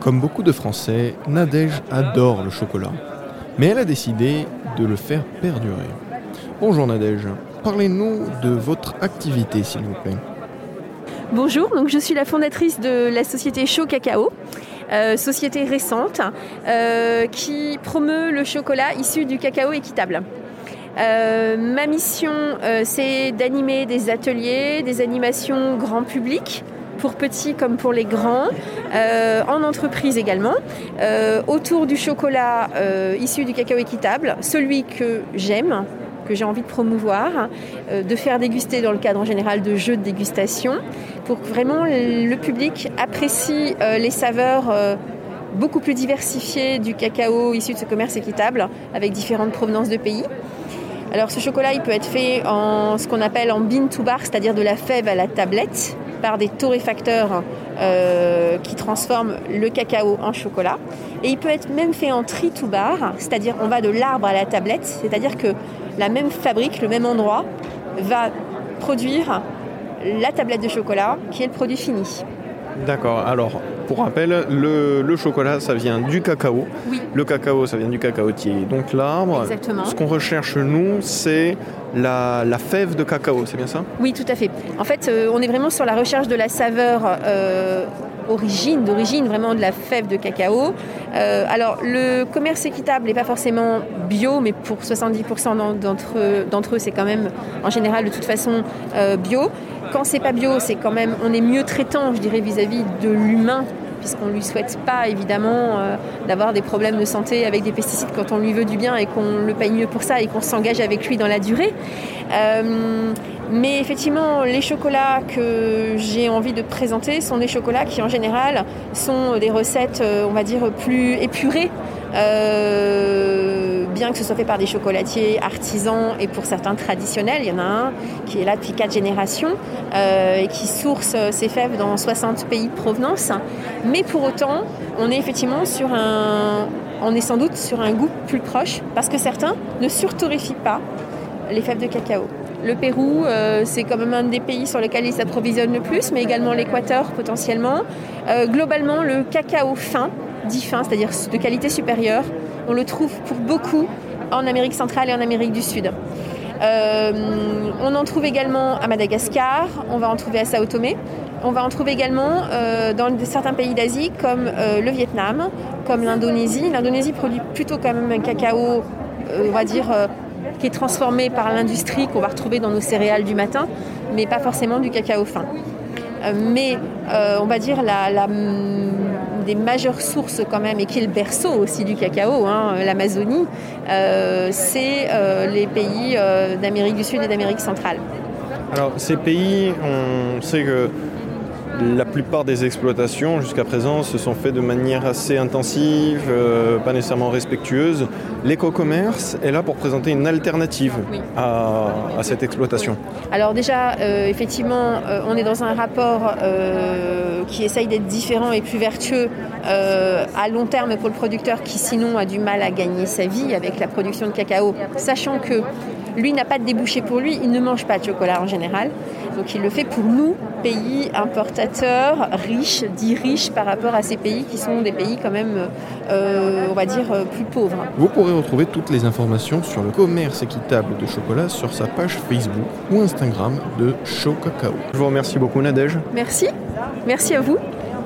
Comme beaucoup de Français, Nadège adore le chocolat. Mais elle a décidé de le faire perdurer. Bonjour Nadège, parlez-nous de votre activité s'il vous plaît. Bonjour, donc je suis la fondatrice de la société Chaud Cacao. Euh, société récente euh, qui promeut le chocolat issu du cacao équitable. Euh, ma mission, c'est d'animer des ateliers, des animations grand public pour petits comme pour les grands, en entreprise également, autour du chocolat issu du cacao équitable, celui que j'aime, que j'ai envie de promouvoir, de faire déguster dans le cadre en général de jeux de dégustation, pour que vraiment le public apprécie les saveurs beaucoup plus diversifiées du cacao issu de ce commerce équitable, avec différentes provenances de pays. Alors ce chocolat, il peut être fait en ce qu'on appelle en bean to bar, c'est-à-dire de la fève à la tablette, par des torréfacteurs euh, qui transforment le cacao en chocolat. Et il peut être même fait en tri to bar, c'est-à-dire on va de l'arbre à la tablette, c'est-à-dire que la même fabrique, le même endroit, va produire la tablette de chocolat qui est le produit fini. D'accord. Alors, pour rappel, le, chocolat, ça vient du cacao. Oui. Le cacao, ça vient du cacaotier, donc l'arbre. Exactement. Ce qu'on recherche, nous, c'est la, fève de cacao, c'est bien ça? Oui, tout à fait. En fait, euh, on est vraiment sur la recherche de la saveur euh, origine, d'origine vraiment de la fève de cacao. Euh, alors, le commerce équitable n'est pas forcément bio, mais pour 70% d'entre eux, c'est quand même en général de toute façon bio. Quand c'est pas bio, c'est quand même, on est mieux traitant, je dirais, vis-à-vis de l'humain puisqu'on ne lui souhaite pas évidemment euh, d'avoir des problèmes de santé avec des pesticides quand on lui veut du bien et qu'on le paye mieux pour ça et qu'on s'engage avec lui dans la durée. Euh, mais effectivement, les chocolats que j'ai envie de présenter sont des chocolats qui en général sont des recettes, euh, on va dire, plus épurées bien que ce soit fait par des chocolatiers artisans et pour certains traditionnels. Il y en a un qui est là depuis quatre générations euh, et qui source euh, ses fèves dans 60 pays de provenance. Mais pour autant, on est effectivement sur un, on est sans doute sur un goût plus proche parce que certains ne surtorréfient pas les fèves de cacao. Le Pérou, euh, c'est quand même un des pays sur lesquels ils s'approvisionnent le plus, mais également l'Équateur potentiellement. globalement, le cacao fin, fin, c'est-à-dire de qualité supérieure, on le trouve pour beaucoup en Amérique centrale et en Amérique du Sud. Euh, on en trouve également à Madagascar, on va en trouver à Sao Tomé, on va en trouver également euh, dans certains pays d'Asie comme euh, le Vietnam, comme l'Indonésie. L'Indonésie produit plutôt quand même un cacao, on va dire, qui est transformé par l'industrie qu'on va retrouver dans nos céréales du matin, mais pas forcément du cacao fin. Mais on va dire la, des majeures sources quand même, et qui est le berceau aussi du cacao, hein, l'Amazonie, euh, c'est euh, les pays euh, d'Amérique du Sud et d'Amérique centrale. Alors ces pays, on sait que la plupart des exploitations jusqu'à présent se sont faites de manière assez intensive, euh, pas nécessairement respectueuse. L'éco-commerce est là pour présenter une alternative à, cette exploitation. Alors déjà, euh, effectivement, euh, on est dans un rapport qui essaye d'être différent et plus vertueux à long terme pour le producteur qui sinon a du mal à gagner sa vie avec la production de cacao, sachant que lui n'a pas de débouché pour lui, il ne mange pas de chocolat en général. Donc il le fait pour nous, pays importateurs, riches, dits riches par rapport à ces pays qui sont des pays quand même, euh, on va dire, plus pauvres. Vous pourrez retrouver toutes les informations sur le commerce équitable de chocolat sur sa page Facebook ou Instagram de Show Cacao. Je vous remercie beaucoup Nadège. Merci, merci à vous.